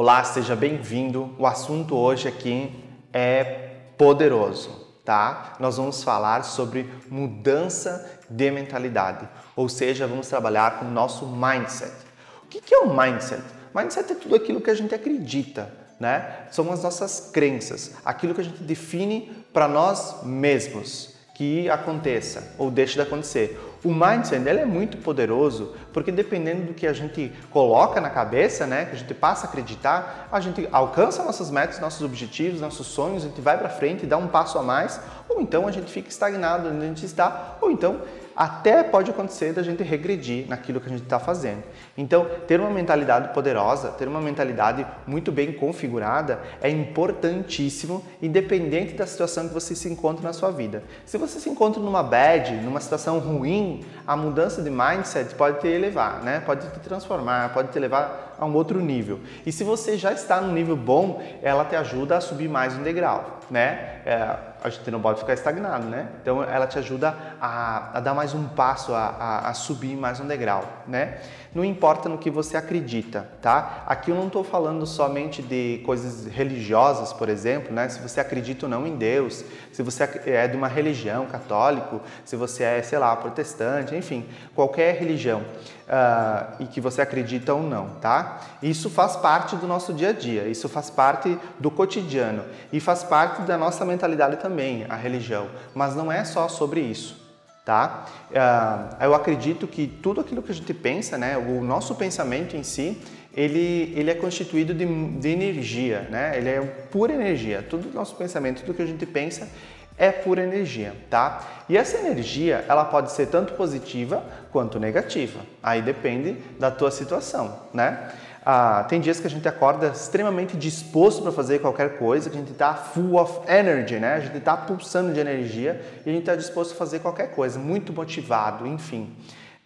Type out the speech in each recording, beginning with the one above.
Olá, seja bem-vindo. O assunto hoje aqui é poderoso, tá? Nós vamos falar sobre mudança de mentalidade, ou seja, vamos trabalhar com o nosso mindset. O que é o mindset? Mindset é tudo aquilo que a gente acredita, né? São as nossas crenças, aquilo que a gente define para nós mesmos que aconteça ou deixe de acontecer. O mindset ele é muito poderoso porque dependendo do que a gente coloca na cabeça, né, que a gente passa a acreditar, a gente alcança nossas metas, nossos objetivos, nossos sonhos, a gente vai para frente e dá um passo a mais, ou então a gente fica estagnado onde a gente está, ou então até pode acontecer da gente regredir naquilo que a gente está fazendo. Então, ter uma mentalidade poderosa, ter uma mentalidade muito bem configurada é importantíssimo, independente da situação que você se encontra na sua vida. Se você se encontra numa bad, numa situação ruim, a mudança de mindset pode te elevar, né? pode te transformar, pode te levar a um outro nível. E se você já está num nível bom, ela te ajuda a subir mais um degrau. Né? É, a gente não pode ficar estagnado, né? Então ela te ajuda a, a dar mais um passo, a, a, a, subir mais um degrau, né? Não importa no que você acredita, tá? Aqui eu não estou falando somente de coisas religiosas, por exemplo, né? Se você acredita ou não em Deus, se você é de uma religião católico, se você é, sei lá, protestante, enfim, qualquer religião uh, e que você acredita ou não, tá? Isso faz parte do nosso dia a dia, isso faz parte do cotidiano e faz parte da nossa mentalidade também, a religião. Mas não é só sobre isso. Tá? Uh, eu acredito que tudo aquilo que a gente pensa, né, o nosso pensamento em si, ele, ele é constituído de, de energia, né? ele é pura energia. Todo o nosso pensamento, tudo que a gente pensa, é pura energia, tá? E essa energia, ela pode ser tanto positiva quanto negativa. Aí depende da tua situação, né? Ah, tem dias que a gente acorda extremamente disposto para fazer qualquer coisa, que a gente está full of energy, né? A gente está pulsando de energia e a gente está disposto a fazer qualquer coisa, muito motivado, enfim,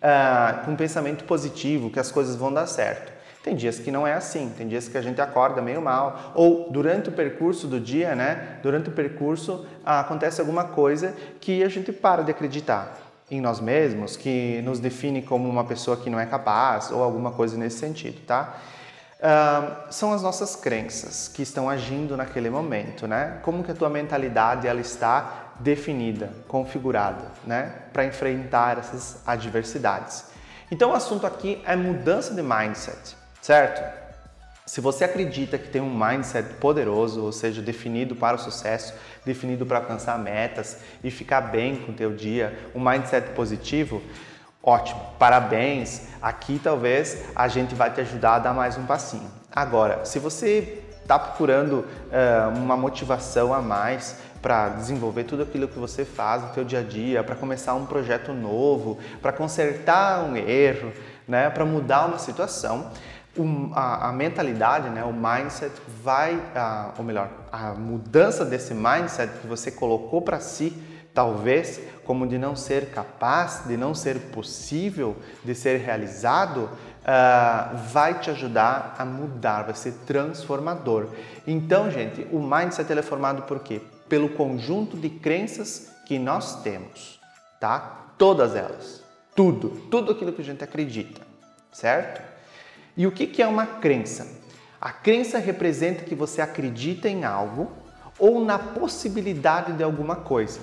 ah, com um pensamento positivo, que as coisas vão dar certo. Tem dias que não é assim, tem dias que a gente acorda meio mal, ou durante o percurso do dia, né? Durante o percurso ah, acontece alguma coisa que a gente para de acreditar em nós mesmos, que nos define como uma pessoa que não é capaz, ou alguma coisa nesse sentido, tá? São as nossas crenças que estão agindo naquele momento, né? Como que a tua mentalidade ela está definida, configurada, né? Para enfrentar essas adversidades. Então o assunto aqui é mudança de mindset certo? Se você acredita que tem um mindset poderoso, ou seja, definido para o sucesso, definido para alcançar metas e ficar bem com o teu dia, um mindset positivo, ótimo, parabéns. Aqui talvez a gente vai te ajudar a dar mais um passinho. Agora, se você está procurando uh, uma motivação a mais para desenvolver tudo aquilo que você faz no teu dia a dia, para começar um projeto novo, para consertar um erro, né, para mudar uma situação, a, a, mentalidade, né, o mindset vai, a, ou melhor, a mudança desse mindset que você colocou para si, talvez como de não ser capaz, de não ser possível, de ser realizado, uh, vai te ajudar a mudar, vai ser transformador. Então, gente, o mindset é formado por quê? Pelo conjunto de crenças que nós temos, tá? Todas elas, tudo, tudo aquilo que a gente acredita, certo? E o que é uma crença? A crença representa que você acredita em algo ou na possibilidade de alguma coisa,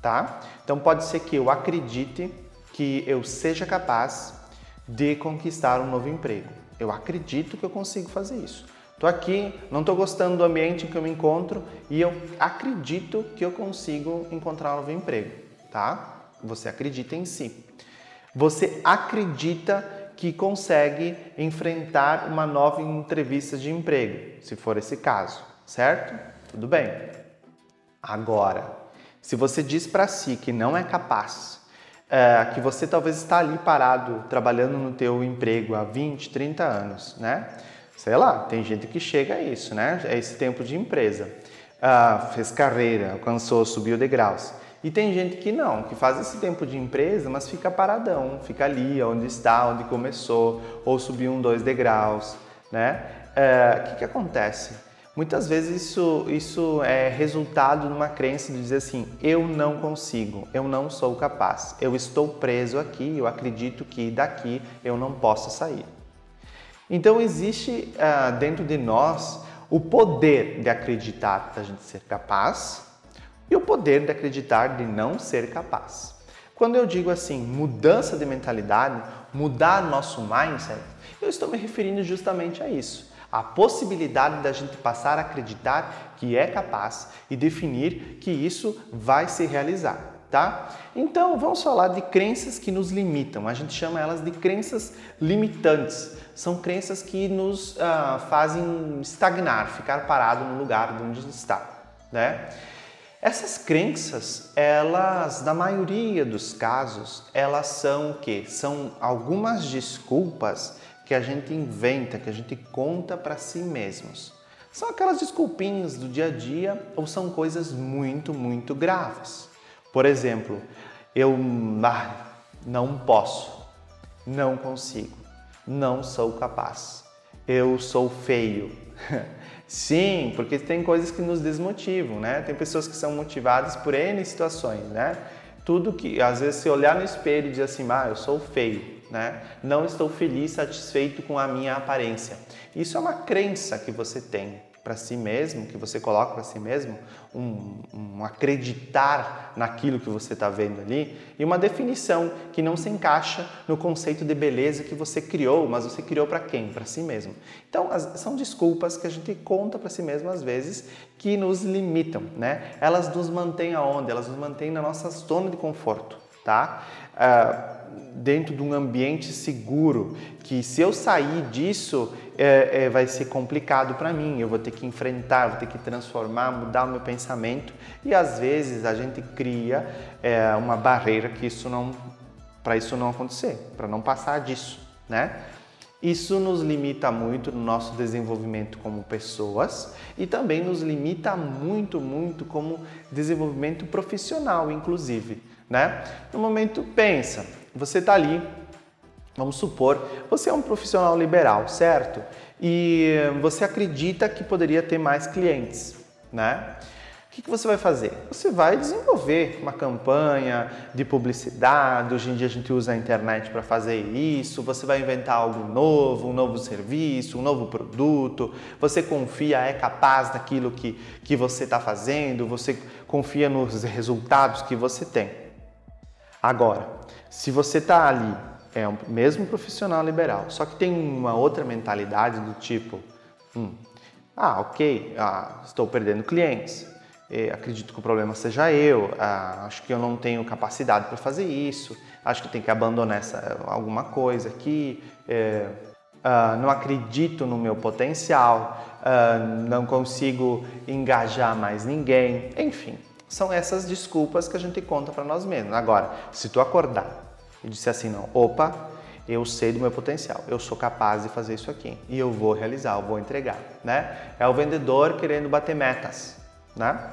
tá? Então pode ser que eu acredite que eu seja capaz de conquistar um novo emprego. Eu acredito que eu consigo fazer isso. Estou aqui, não estou gostando do ambiente em que eu me encontro e eu acredito que eu consigo encontrar um novo emprego, tá? Você acredita em si. Você acredita que consegue enfrentar uma nova entrevista de emprego, se for esse caso, certo? Tudo bem. Agora, se você diz para si que não é capaz, é, que você talvez está ali parado trabalhando no teu emprego há 20, 30 anos, né? Sei lá, tem gente que chega a isso, né? É esse tempo de empresa. Ah, fez carreira, alcançou, subiu degraus. E tem gente que não, que faz esse tempo de empresa, mas fica paradão, fica ali onde está, onde começou, ou subiu um, dois degraus, né? É, o que, que acontece? Muitas vezes isso, isso é resultado de uma crença de dizer assim: eu não consigo, eu não sou capaz, eu estou preso aqui, eu acredito que daqui eu não posso sair. Então existe uh, dentro de nós o poder de acreditar da gente ser capaz e o poder de acreditar de não ser capaz. Quando eu digo assim, mudança de mentalidade, mudar nosso mindset, eu estou me referindo justamente a isso. A possibilidade da gente passar a acreditar que é capaz e definir que isso vai se realizar tá? Então, vamos falar de crenças que nos limitam. A gente chama elas de crenças limitantes. São crenças que nos uh, fazem estagnar, ficar parado no lugar onde está, né? Essas crenças, elas, na maioria dos casos, elas são o quê? São algumas desculpas que a gente inventa, que a gente conta para si mesmos. São aquelas desculpinhas do dia a dia ou são coisas muito, muito graves. Por exemplo, eu ah, não posso, não consigo, não sou capaz, eu sou feio. Sim, porque tem coisas que nos desmotivam, né? Tem pessoas que são motivadas por N situações, né? Tudo que, às vezes, se olhar no espelho e dizer assim, ah, eu sou feio, né? Não estou feliz, satisfeito com a minha aparência. Isso é uma crença que você tem para si mesmo, que você coloca para si mesmo, um, um, acreditar naquilo que você está vendo ali e uma definição que não se encaixa no conceito de beleza que você criou, mas você criou para quem? Para si mesmo. Então, as, são desculpas que a gente conta para si mesmo às vezes que nos limitam, né? Elas nos mantêm aonde? Elas nos mantêm na nossa zona de conforto, tá? Uh, dentro de um ambiente seguro, que se eu sair disso é, é, vai ser complicado para mim, eu vou ter que enfrentar, vou ter que transformar, mudar o meu pensamento e às vezes a gente cria é, uma barreira que isso não, para isso não acontecer, para não passar disso, né? Isso nos limita muito no nosso desenvolvimento como pessoas e também nos limita muito, muito como desenvolvimento profissional, inclusive, né? No momento, pensa, você está ali, vamos supor, você é um profissional liberal, certo? E você acredita que poderia ter mais clientes, né? O que, que você vai fazer? Você vai desenvolver uma campanha de publicidade. Hoje em dia a gente usa a internet para fazer isso. Você vai inventar algo novo, um novo serviço, um novo produto. Você confia, é capaz daquilo que, que você está fazendo. Você confia nos resultados que você tem. Agora, se você está ali, é um mesmo profissional liberal, só que tem uma outra mentalidade do tipo, hum, ah, ok, ah, estou perdendo clientes, acredito que o problema seja eu, ah, acho que eu não tenho capacidade para fazer isso, acho que tem que abandonar essa, alguma coisa aqui, ah, não acredito no meu potencial, ah, não consigo engajar mais ninguém, enfim. São essas desculpas que a gente conta para nós mesmos. Agora, se tu acordar e disser assim, não, opa, eu sei do meu potencial, eu sou capaz de fazer isso aqui e eu vou realizar, eu vou entregar, né? É o vendedor querendo bater metas, né?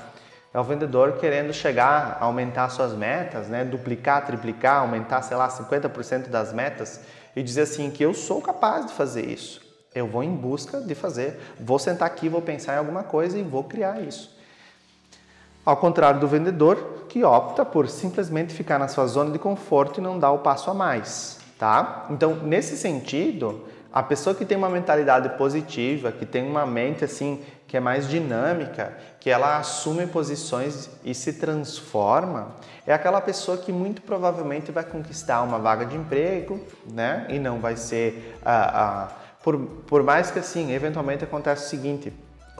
É o vendedor querendo chegar, aumentar suas metas, né? Duplicar, triplicar, aumentar, sei lá, 50% das metas e dizer assim que eu sou capaz de fazer isso. Eu vou em busca de fazer, vou sentar aqui, vou pensar em alguma coisa e vou criar isso. Ao contrário do vendedor, que opta por simplesmente ficar na sua zona de conforto e não dar o passo a mais, tá? Então, nesse sentido, a pessoa que tem uma mentalidade positiva, que tem uma mente assim que é mais dinâmica, que ela assume posições e se transforma, é aquela pessoa que muito provavelmente vai conquistar uma vaga de emprego, né? E não vai ser, ah, ah, por, por mais que assim, eventualmente acontece o seguinte,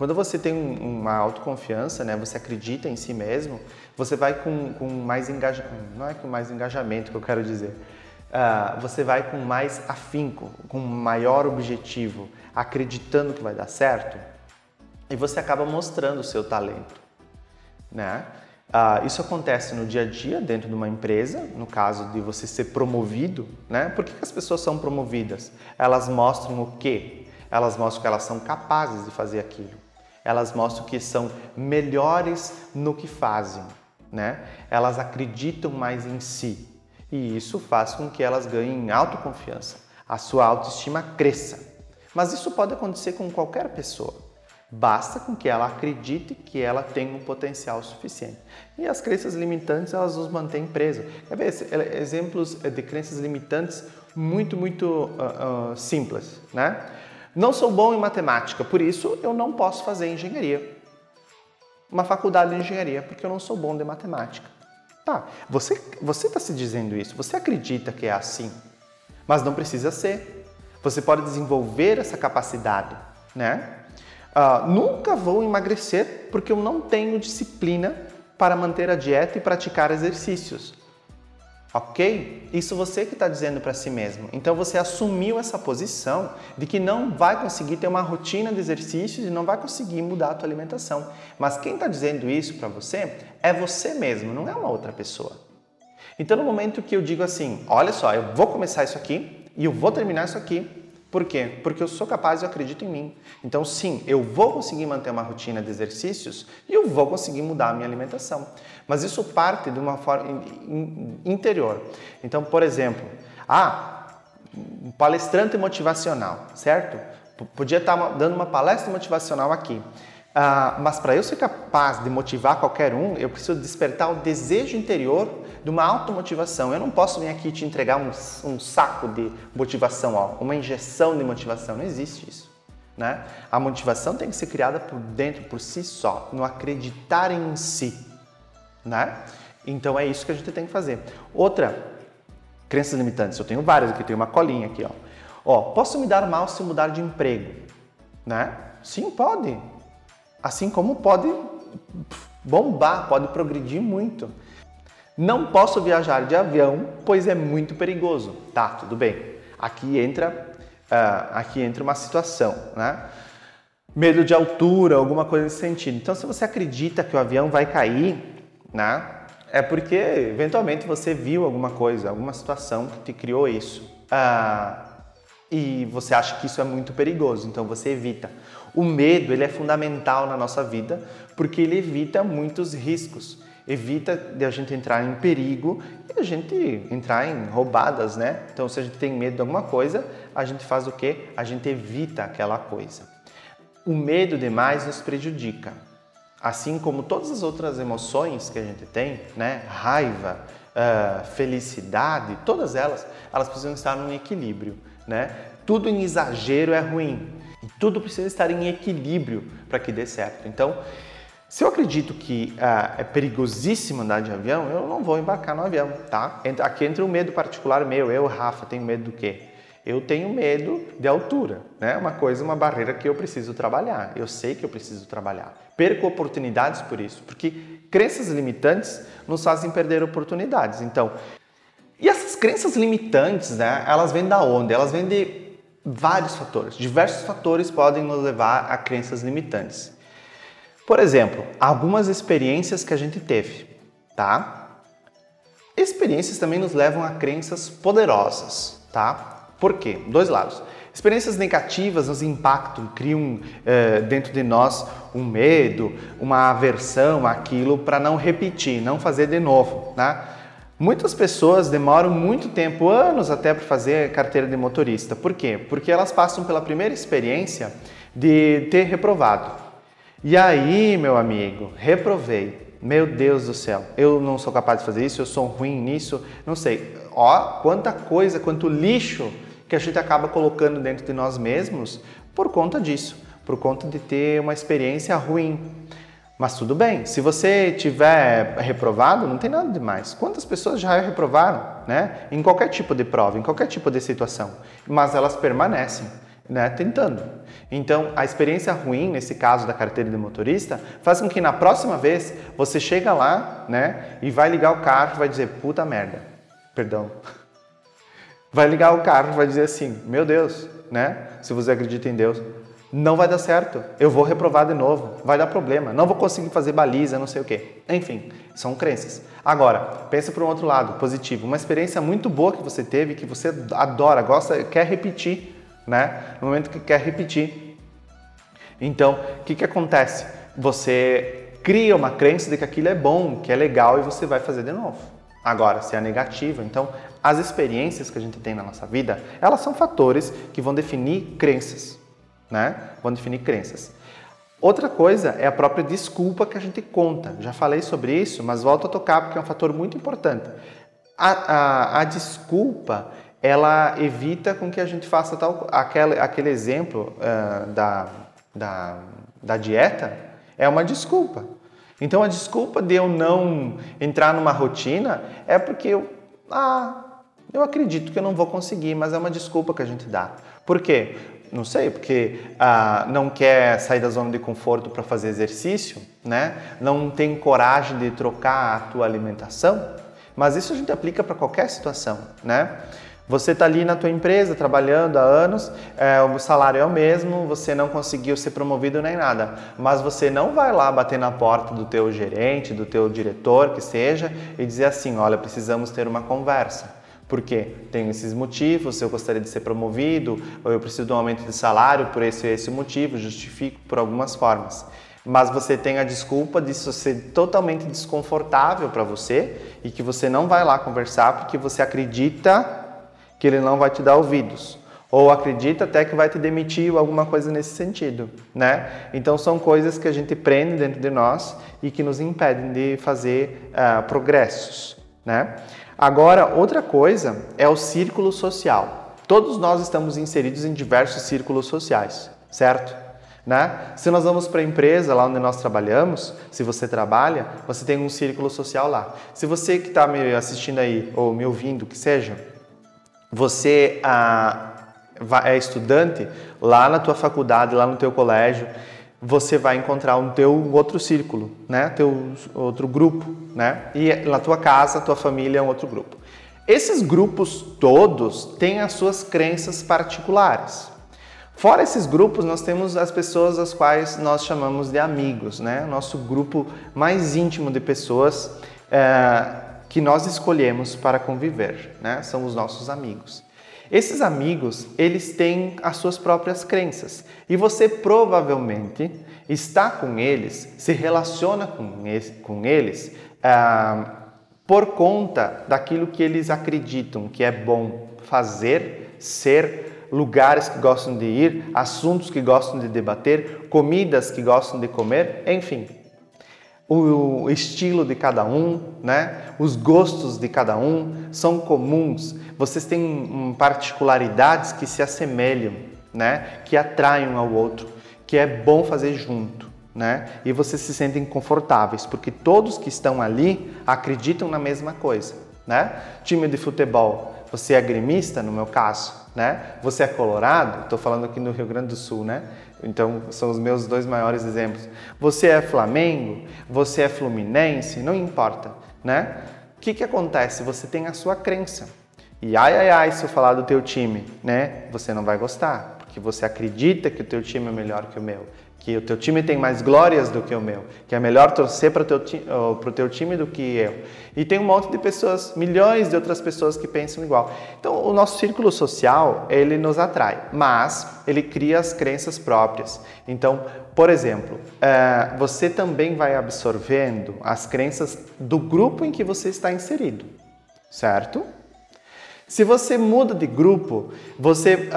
quando você tem uma autoconfiança, né, você acredita em si mesmo, você vai com, com mais engajamento, não é com mais engajamento que eu quero dizer, uh, você vai com mais afinco, com maior objetivo, acreditando que vai dar certo, e você acaba mostrando o seu talento, né? Uh, isso acontece no dia a dia dentro de uma empresa, no caso de você ser promovido, né? Por que, que as pessoas são promovidas? Elas mostram o quê? Elas mostram que elas são capazes de fazer aquilo elas mostram que são melhores no que fazem, né? Elas acreditam mais em si e isso faz com que elas ganhem autoconfiança, a sua autoestima cresça. Mas isso pode acontecer com qualquer pessoa. Basta com que ela acredite que ela tem um potencial suficiente. E as crenças limitantes, elas nos mantêm presos. Quer ver exemplos de crenças limitantes muito, muito uh, uh, simples, né? Não sou bom em matemática, por isso eu não posso fazer engenharia. Uma faculdade de engenharia, porque eu não sou bom de matemática. Tá, você está se dizendo isso, você acredita que é assim, mas não precisa ser. Você pode desenvolver essa capacidade, né? Uh, nunca vou emagrecer porque eu não tenho disciplina para manter a dieta e praticar exercícios. Ok? Isso você que está dizendo para si mesmo. Então você assumiu essa posição de que não vai conseguir ter uma rotina de exercícios e não vai conseguir mudar a tua alimentação. Mas quem está dizendo isso para você é você mesmo, não é uma outra pessoa. Então no momento que eu digo assim, olha só, eu vou começar isso aqui e eu vou terminar isso aqui, por quê? Porque eu sou capaz e acredito em mim. Então, sim, eu vou conseguir manter uma rotina de exercícios e eu vou conseguir mudar a minha alimentação. Mas isso parte de uma forma interior. Então, por exemplo, ah, um palestrante motivacional, certo? Podia estar dando uma palestra motivacional aqui. Ah, mas para eu ser capaz de motivar qualquer um, eu preciso despertar o desejo interior de uma automotivação. Eu não posso vir aqui te entregar um, um saco de motivação, ó, uma injeção de motivação. Não existe isso. Né? A motivação tem que ser criada por dentro, por si só, no acreditar em si. Né? Então é isso que a gente tem que fazer. Outra, crenças limitantes. Eu tenho várias aqui, tenho uma colinha aqui. Ó. Ó, posso me dar mal se mudar de emprego? Né? Sim, pode. Assim como pode bombar, pode progredir muito. Não posso viajar de avião, pois é muito perigoso. Tá, tudo bem. Aqui entra, uh, aqui entra uma situação, né? Medo de altura, alguma coisa nesse sentido. Então, se você acredita que o avião vai cair, né? É porque eventualmente você viu alguma coisa, alguma situação que te criou isso. Uh, e você acha que isso é muito perigoso, então você evita. O medo ele é fundamental na nossa vida porque ele evita muitos riscos evita de a gente entrar em perigo e a gente entrar em roubadas, né? Então, se a gente tem medo de alguma coisa, a gente faz o quê? A gente evita aquela coisa. O medo demais nos prejudica. Assim como todas as outras emoções que a gente tem, né? Raiva, uh, felicidade, todas elas, elas precisam estar num equilíbrio, né? Tudo em exagero é ruim. Tudo precisa estar em equilíbrio para que dê certo. Então, se eu acredito que ah, é perigosíssimo andar de avião, eu não vou embarcar no avião, tá? Aqui entra um medo particular meu. Eu, Rafa, tenho medo do quê? Eu tenho medo de altura, né? Uma coisa, uma barreira que eu preciso trabalhar. Eu sei que eu preciso trabalhar. Perco oportunidades por isso, porque crenças limitantes nos fazem perder oportunidades. Então, e essas crenças limitantes, né? Elas vêm da onde? Elas vêm de vários fatores. Diversos fatores podem nos levar a crenças limitantes. Por exemplo, algumas experiências que a gente teve, tá? Experiências também nos levam a crenças poderosas, tá? Por quê? Dois lados. Experiências negativas nos impactam, criam é, dentro de nós um medo, uma aversão àquilo para não repetir, não fazer de novo, né? Muitas pessoas demoram muito tempo, anos até para fazer carteira de motorista. Por quê? Porque elas passam pela primeira experiência de ter reprovado. E aí, meu amigo, reprovei. Meu Deus do céu, eu não sou capaz de fazer isso, eu sou ruim nisso, não sei. Ó, quanta coisa, quanto lixo que a gente acaba colocando dentro de nós mesmos por conta disso, por conta de ter uma experiência ruim. Mas tudo bem, se você tiver reprovado, não tem nada demais. Quantas pessoas já reprovaram, né? Em qualquer tipo de prova, em qualquer tipo de situação, mas elas permanecem né, tentando. Então, a experiência ruim, nesse caso da carteira de motorista, faz com que na próxima vez você chega lá, né, e vai ligar o carro e vai dizer, puta merda, perdão. Vai ligar o carro e vai dizer assim, meu Deus, né, se você acredita em Deus, não vai dar certo, eu vou reprovar de novo, vai dar problema, não vou conseguir fazer baliza, não sei o quê. Enfim, são crenças. Agora, pensa para um outro lado, positivo, uma experiência muito boa que você teve, que você adora, gosta, quer repetir, né? No momento que quer repetir. Então, o que, que acontece? Você cria uma crença de que aquilo é bom, que é legal e você vai fazer de novo. Agora, se é negativo, então as experiências que a gente tem na nossa vida, elas são fatores que vão definir crenças, né? Vão definir crenças. Outra coisa é a própria desculpa que a gente conta. Já falei sobre isso, mas volto a tocar porque é um fator muito importante. A, a, a desculpa ela evita com que a gente faça tal aquele, aquele exemplo uh, da, da, da dieta é uma desculpa. Então a desculpa de eu não entrar numa rotina é porque eu ah, eu acredito que eu não vou conseguir, mas é uma desculpa que a gente dá. Por quê? Não sei, porque ah, não quer sair da zona de conforto para fazer exercício, né? Não tem coragem de trocar a tua alimentação, mas isso a gente aplica para qualquer situação, né? Você está ali na tua empresa trabalhando há anos, é, o salário é o mesmo, você não conseguiu ser promovido nem nada, mas você não vai lá bater na porta do teu gerente, do teu diretor, que seja, e dizer assim, olha, precisamos ter uma conversa. Porque tenho esses motivos, eu gostaria de ser promovido, ou eu preciso de um aumento de salário por esse esse motivo, justifico por algumas formas. Mas você tem a desculpa disso ser totalmente desconfortável para você e que você não vai lá conversar porque você acredita que ele não vai te dar ouvidos ou acredita até que vai te demitir ou alguma coisa nesse sentido, né? Então são coisas que a gente prende dentro de nós e que nos impedem de fazer uh, progressos, né? Agora, outra coisa é o círculo social. Todos nós estamos inseridos em diversos círculos sociais, certo? Né? Se nós vamos para a empresa, lá onde nós trabalhamos, se você trabalha, você tem um círculo social lá. Se você que está me assistindo aí, ou me ouvindo, que seja, você ah, é estudante lá na tua faculdade, lá no teu colégio, você vai encontrar um teu outro círculo, né? Teu outro grupo, né? E na tua casa, tua família é um outro grupo. Esses grupos todos têm as suas crenças particulares. Fora esses grupos, nós temos as pessoas as quais nós chamamos de amigos, né? Nosso grupo mais íntimo de pessoas é, que nós escolhemos para conviver, né? São os nossos amigos. Esses amigos, eles têm as suas próprias crenças. E você provavelmente está com eles, se relaciona com, esse, com eles ah, por conta daquilo que eles acreditam que é bom fazer, ser, lugares que gostam de ir, assuntos que gostam de debater, comidas que gostam de comer, enfim, o estilo de cada um, né? os gostos de cada um são comuns. Vocês têm particularidades que se assemelham, né? que atraem um ao outro, que é bom fazer junto. Né? E vocês se sentem confortáveis, porque todos que estão ali acreditam na mesma coisa. Né? Time de futebol, você é gremista, no meu caso, né? Você é colorado, estou falando aqui no Rio Grande do Sul, né? Então são os meus dois maiores exemplos. Você é Flamengo, você é Fluminense, não importa, né? O que, que acontece? Você tem a sua crença. E ai, ai, ai, se eu falar do teu time, né? Você não vai gostar, porque você acredita que o teu time é melhor que o meu que o teu time tem mais glórias do que o meu, que é melhor torcer para o teu, teu time do que eu. E tem um monte de pessoas, milhões de outras pessoas que pensam igual. Então, o nosso círculo social, ele nos atrai, mas ele cria as crenças próprias. Então, por exemplo, é, você também vai absorvendo as crenças do grupo em que você está inserido, certo? Se você muda de grupo, você...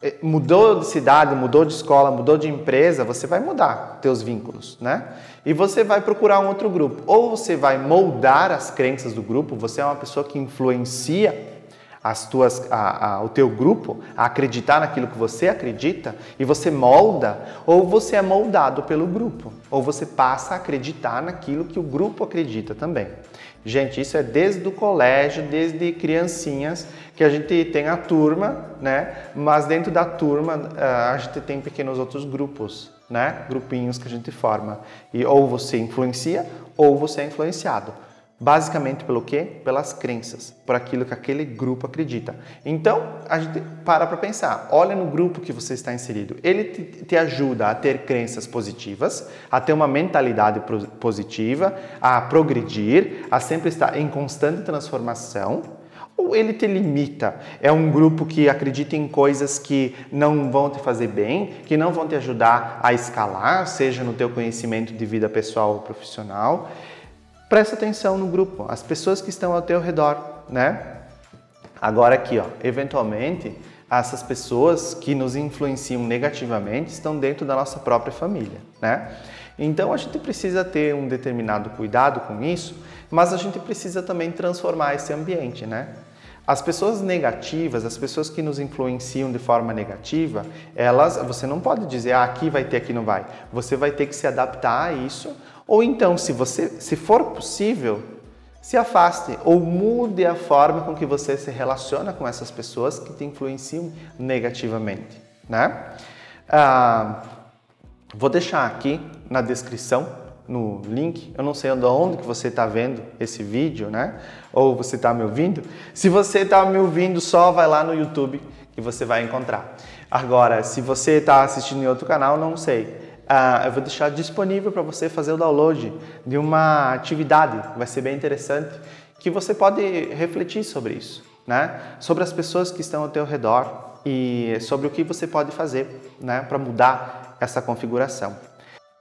É, mudou de cidade, mudou de escola, mudou de empresa, você vai mudar teus vínculos, né? E você vai procurar um outro grupo. Ou você vai moldar as crenças do grupo, você é uma pessoa que influencia as tuas, a, a, o teu grupo a acreditar naquilo que você acredita e você molda, ou você é moldado pelo grupo, ou você passa a acreditar naquilo que o grupo acredita também. Gente, isso é desde o colégio, desde criancinhas, que a gente tem a turma, né? Mas dentro da turma eh, a gente tem pequenos outros grupos, né? Grupinhos que a gente forma. E ou você influencia ou você é influenciado. Basicamente pelo quê? Pelas crenças, por aquilo que aquele grupo acredita. Então, a gente para para pensar, olha no grupo que você está inserido. Ele te, te, ajuda a ter crenças positivas, a ter uma mentalidade positiva, a progredir, a sempre estar em constante transformação, ou ele te limita? É um grupo que acredita em coisas que não vão te fazer bem, que não vão te ajudar a escalar, seja no teu conhecimento de vida pessoal ou profissional. Presta atenção no grupo, as pessoas que estão ao teu redor, né? Agora aqui, ó, eventualmente essas pessoas que nos influenciam negativamente estão dentro da nossa própria família, né? Então a gente precisa ter um determinado cuidado com isso, mas a gente precisa também transformar esse ambiente, né? As pessoas negativas, as pessoas que nos influenciam de forma negativa, elas, você não pode dizer, ah, aqui vai ter, aqui não vai. Você vai ter que se adaptar a isso, ou então, se você, se for possível, se afaste ou mude a forma com que você se relaciona com essas pessoas que te influenciam negativamente, né? Ah, vou deixar aqui na descrição, no link, eu não sei onde que você está vendo esse vídeo, né? Ou você está me ouvindo. Se você está me ouvindo, só vai lá no YouTube que você vai encontrar. Agora, se você está assistindo em outro canal, não sei. Uh, eu vou deixar disponível para você fazer o download de uma atividade, vai ser bem interessante, que você pode refletir sobre isso, né? Sobre as pessoas que estão ao teu redor e sobre o que você pode fazer, né, para mudar essa configuração.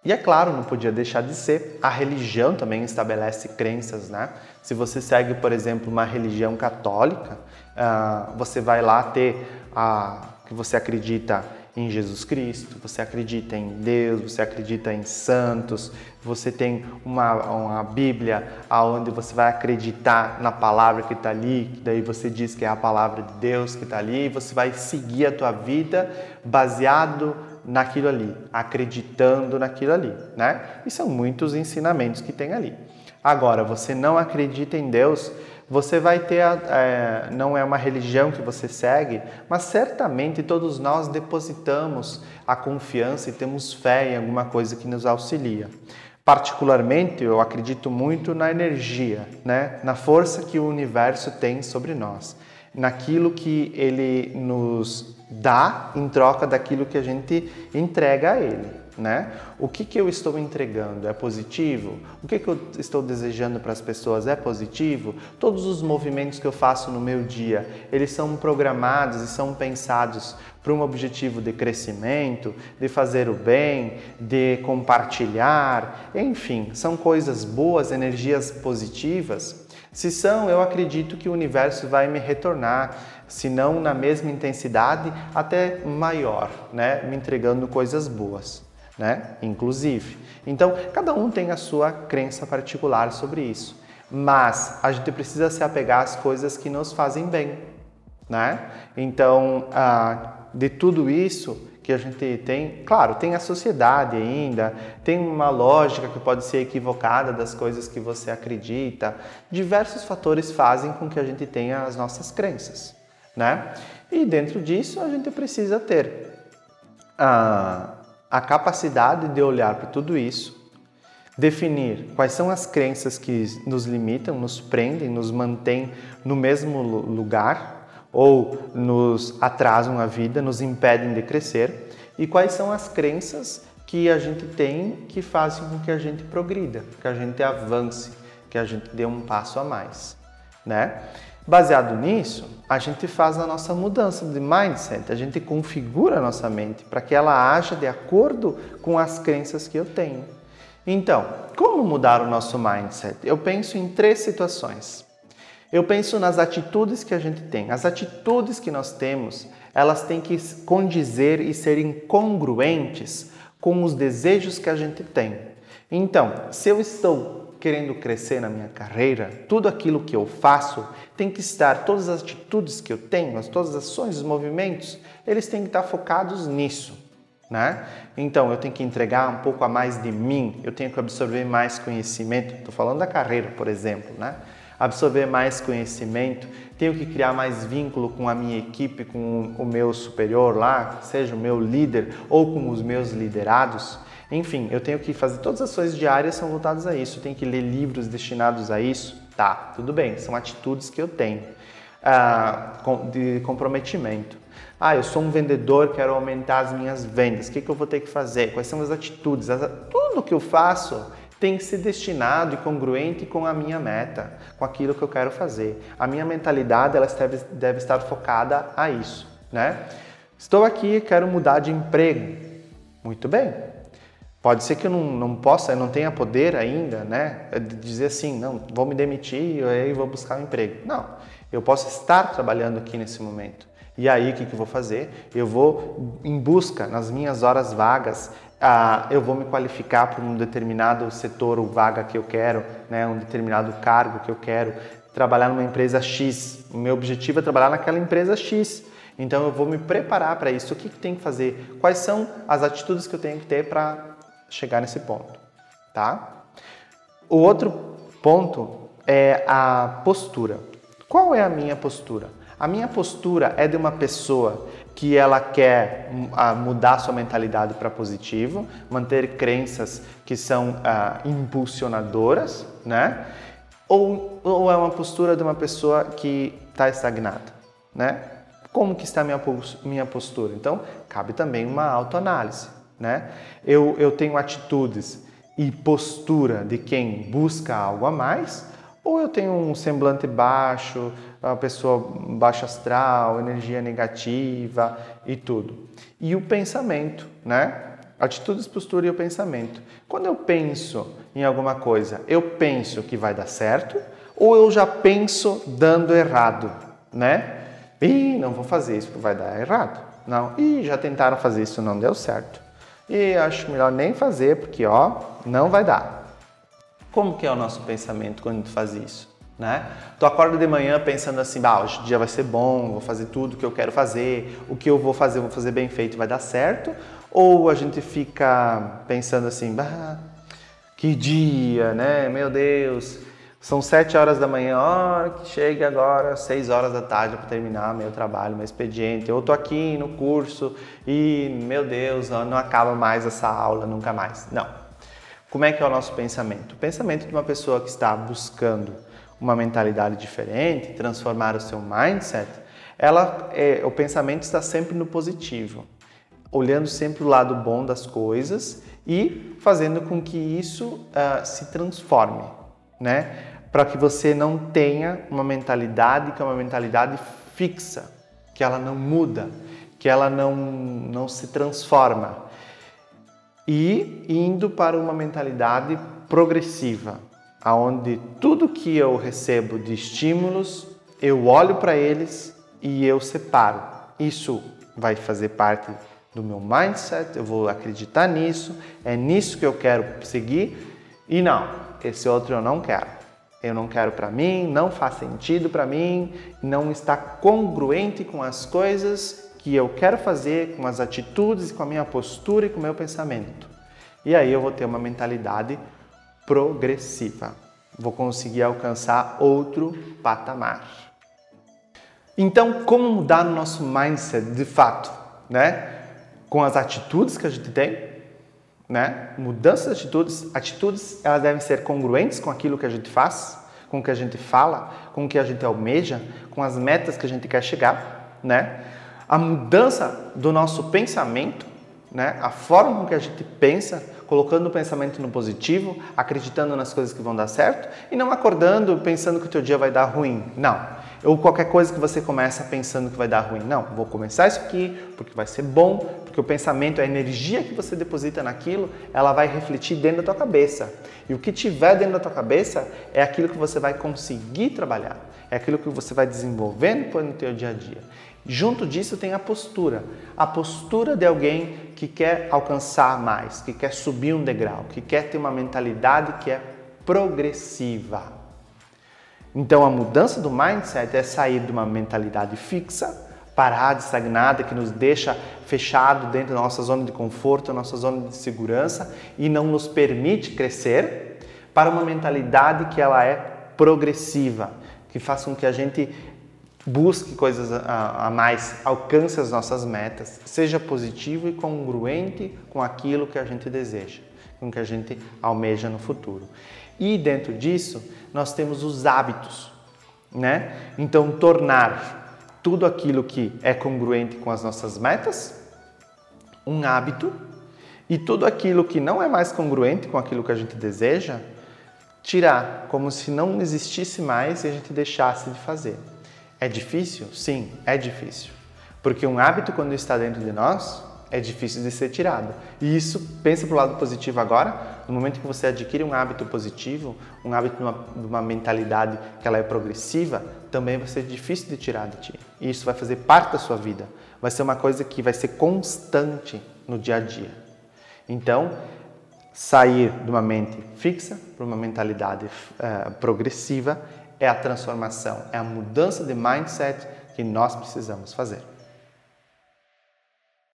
E é claro, não podia deixar de ser, a religião também estabelece crenças, né? Se você segue, por exemplo, uma religião católica, uh, você vai lá ter a que você acredita em Jesus Cristo, você acredita em Deus, você acredita em santos, você tem uma, uma Bíblia onde você vai acreditar na palavra que está ali, daí você diz que é a palavra de Deus que está ali, e você vai seguir a tua vida baseado naquilo ali, acreditando naquilo ali, né? E são muitos ensinamentos que tem ali. Agora, você não acredita em Deus, você vai ter, é, não é uma religião que você segue, mas certamente todos nós depositamos a confiança e temos fé em alguma coisa que nos auxilia. Particularmente, eu acredito muito na energia, né? na força que o universo tem sobre nós, naquilo que ele nos dá em troca daquilo que a gente entrega a ele né? O que, que eu estou entregando é positivo? O que, que eu estou desejando para as pessoas é positivo? Todos os movimentos que eu faço no meu dia, eles são programados e são pensados para um objetivo de crescimento, de fazer o bem, de compartilhar, enfim, são coisas boas, energias positivas. Se são, eu acredito que o universo vai me retornar, se não na mesma intensidade, até maior, né? me entregando coisas boas né? Inclusive. Então, cada um tem a sua crença particular sobre isso. Mas a gente precisa se apegar às coisas que nos fazem bem, né? Então, ah, de tudo isso que a gente tem, claro, tem a sociedade ainda, tem uma lógica que pode ser equivocada das coisas que você acredita. Diversos fatores fazem com que a gente tenha as nossas crenças, né? E dentro disso a gente precisa ter ah, a capacidade de olhar para tudo isso, definir quais são as crenças que nos limitam, nos prendem, nos mantêm no mesmo lugar ou nos atrasam a vida, nos impedem de crescer, e quais são as crenças que a gente tem que fazem com que a gente progrida, que a gente avance, que a gente dê um passo a mais, né? Baseado nisso, a gente faz a nossa mudança de mindset, a gente configura a nossa mente para que ela haja de acordo com as crenças que eu tenho. Então, como mudar o nosso mindset? Eu penso em três situações. Eu penso nas atitudes que a gente tem. As atitudes que nós temos, elas têm que condizer e serem congruentes com os desejos que a gente tem. Então, se eu estou querendo crescer na minha carreira, tudo aquilo que eu faço tem que estar, todas as atitudes que eu tenho, todas as ações, os movimentos, eles têm que estar focados nisso. Né? Então eu tenho que entregar um pouco a mais de mim, eu tenho que absorver mais conhecimento. Estou falando da carreira, por exemplo, né? Absorver mais conhecimento, tenho que criar mais vínculo com a minha equipe, com o meu superior lá, seja o meu líder ou com os meus liderados. Enfim, eu tenho que fazer todas as ações diárias são voltadas a isso. Eu tenho que ler livros destinados a isso. Tá, tudo bem, são atitudes que eu tenho ah, de comprometimento. Ah, eu sou um vendedor, quero aumentar as minhas vendas. O que, que eu vou ter que fazer? Quais são as atitudes? Tudo que eu faço tem que ser destinado e congruente com a minha meta, com aquilo que eu quero fazer. A minha mentalidade ela deve, deve estar focada a isso, né? Estou aqui, quero mudar de emprego. Muito bem, Pode ser que eu não, não possa, eu não tenha poder ainda, né? De dizer assim, não, vou me demitir e aí vou buscar um emprego. Não, eu posso estar trabalhando aqui nesse momento. E aí o que, que eu vou fazer? Eu vou em busca, nas minhas horas vagas, ah, eu vou me qualificar para um determinado setor ou vaga que eu quero, né, um determinado cargo que eu quero, trabalhar numa empresa X. O meu objetivo é trabalhar naquela empresa X. Então eu vou me preparar para isso. O que, que tem que fazer? Quais são as atitudes que eu tenho que ter para chegar nesse ponto, tá? O outro ponto é a postura. Qual é a minha postura? A minha postura é de uma pessoa que ela quer hum, mudar sua mentalidade para positivo, manter crenças que são ah, impulsionadoras, né? Ou, ou é uma postura de uma pessoa que está estagnada, né? Como que está a minha, minha postura? Então, cabe também uma autoanálise, né? Eu, eu tenho atitudes e postura de quem busca algo a mais, ou eu tenho um semblante baixo, uma pessoa baixa astral, energia negativa e tudo. E o pensamento, né? Atitudes, postura e o pensamento. Quando eu penso em alguma coisa, eu penso que vai dar certo ou eu já penso dando errado, né? Ih, não vou fazer isso porque vai dar errado. Não, ih, já tentaram fazer isso, não deu certo. E acho melhor nem fazer porque, ó, não vai dar. Como que é o nosso pensamento quando tu faz isso? Né? Tu acorda de manhã pensando assim, bah, hoje o dia vai ser bom, vou fazer tudo que eu quero fazer, o que eu vou fazer, vou fazer bem feito, vai dar certo? Ou a gente fica pensando assim, bah, que dia, né? Meu Deus, são sete horas da manhã, hora que chega agora, seis horas da tarde para terminar meu trabalho, meu expediente. Eu tô aqui no curso e, meu Deus, não acaba mais essa aula, nunca mais. Não. Como é que é o nosso pensamento? O pensamento de uma pessoa que está buscando uma mentalidade diferente, transformar o seu mindset, ela, é, o pensamento está sempre no positivo, olhando sempre o lado bom das coisas e fazendo com que isso uh, se transforme, né? Para que você não tenha uma mentalidade que é uma mentalidade fixa, que ela não muda, que ela não, não se transforma. E indo para uma mentalidade progressiva, aonde tudo que eu recebo de estímulos, eu olho para eles e eu separo. Isso vai fazer parte do meu mindset, eu vou acreditar nisso, é nisso que eu quero seguir e não, esse outro eu não quero. Eu não quero para mim, não faz sentido para mim, não está congruente com as coisas que eu quero fazer, com as atitudes, com a minha postura e com o meu pensamento. E aí eu vou ter uma mentalidade progressiva. Vou conseguir alcançar outro patamar. Então, como mudar o nosso mindset de fato, né? Com as atitudes que a gente tem, né? Mudança de atitudes, atitudes elas devem ser congruentes com aquilo que a gente faz, com o que a gente fala, com o que a gente almeja, com as metas que a gente quer chegar, né? A mudança do nosso pensamento, né? A forma com que a gente pensa colocando o pensamento no positivo, acreditando nas coisas que vão dar certo e não acordando pensando que o teu dia vai dar ruim. Não. Ou qualquer coisa que você começa pensando que vai dar ruim. Não, vou começar isso aqui porque vai ser bom, porque o pensamento, a energia que você deposita naquilo, ela vai refletir dentro da tua cabeça. E o que tiver dentro da tua cabeça é aquilo que você vai conseguir trabalhar, é aquilo que você vai desenvolvendo no teu dia a dia. Junto disso tem a postura, a postura de alguém que quer alcançar mais, que quer subir um degrau, que quer ter uma mentalidade que é progressiva. Então a mudança do mindset é sair de uma mentalidade fixa, parada, estagnada, que nos deixa fechado dentro da nossa zona de conforto, nossa zona de segurança e não nos permite crescer, para uma mentalidade que ela é progressiva, que faça com que a gente busque coisas a, mais, alcance as nossas metas, seja positivo e congruente com aquilo que a gente deseja, com o que a gente almeja no futuro. E dentro disso, nós temos os hábitos, né? Então, tornar tudo aquilo que é congruente com as nossas metas um hábito e tudo aquilo que não é mais congruente com aquilo que a gente deseja, tirar como se não existisse mais e a gente deixasse de fazer. É difícil? Sim, é difícil. Porque um hábito, quando está dentro de nós, é difícil de ser tirado. E isso, pensa para o lado positivo agora, No momento que você adquire um hábito positivo, um hábito de uma, de uma mentalidade que ela é progressiva, também vai ser difícil de tirar de ti. E isso vai fazer parte da sua vida. Vai ser uma coisa que vai ser constante no dia a dia. Então, sair de uma mente fixa para uma mentalidade uh, progressiva é a transformação, é a mudança de mindset que nós precisamos fazer.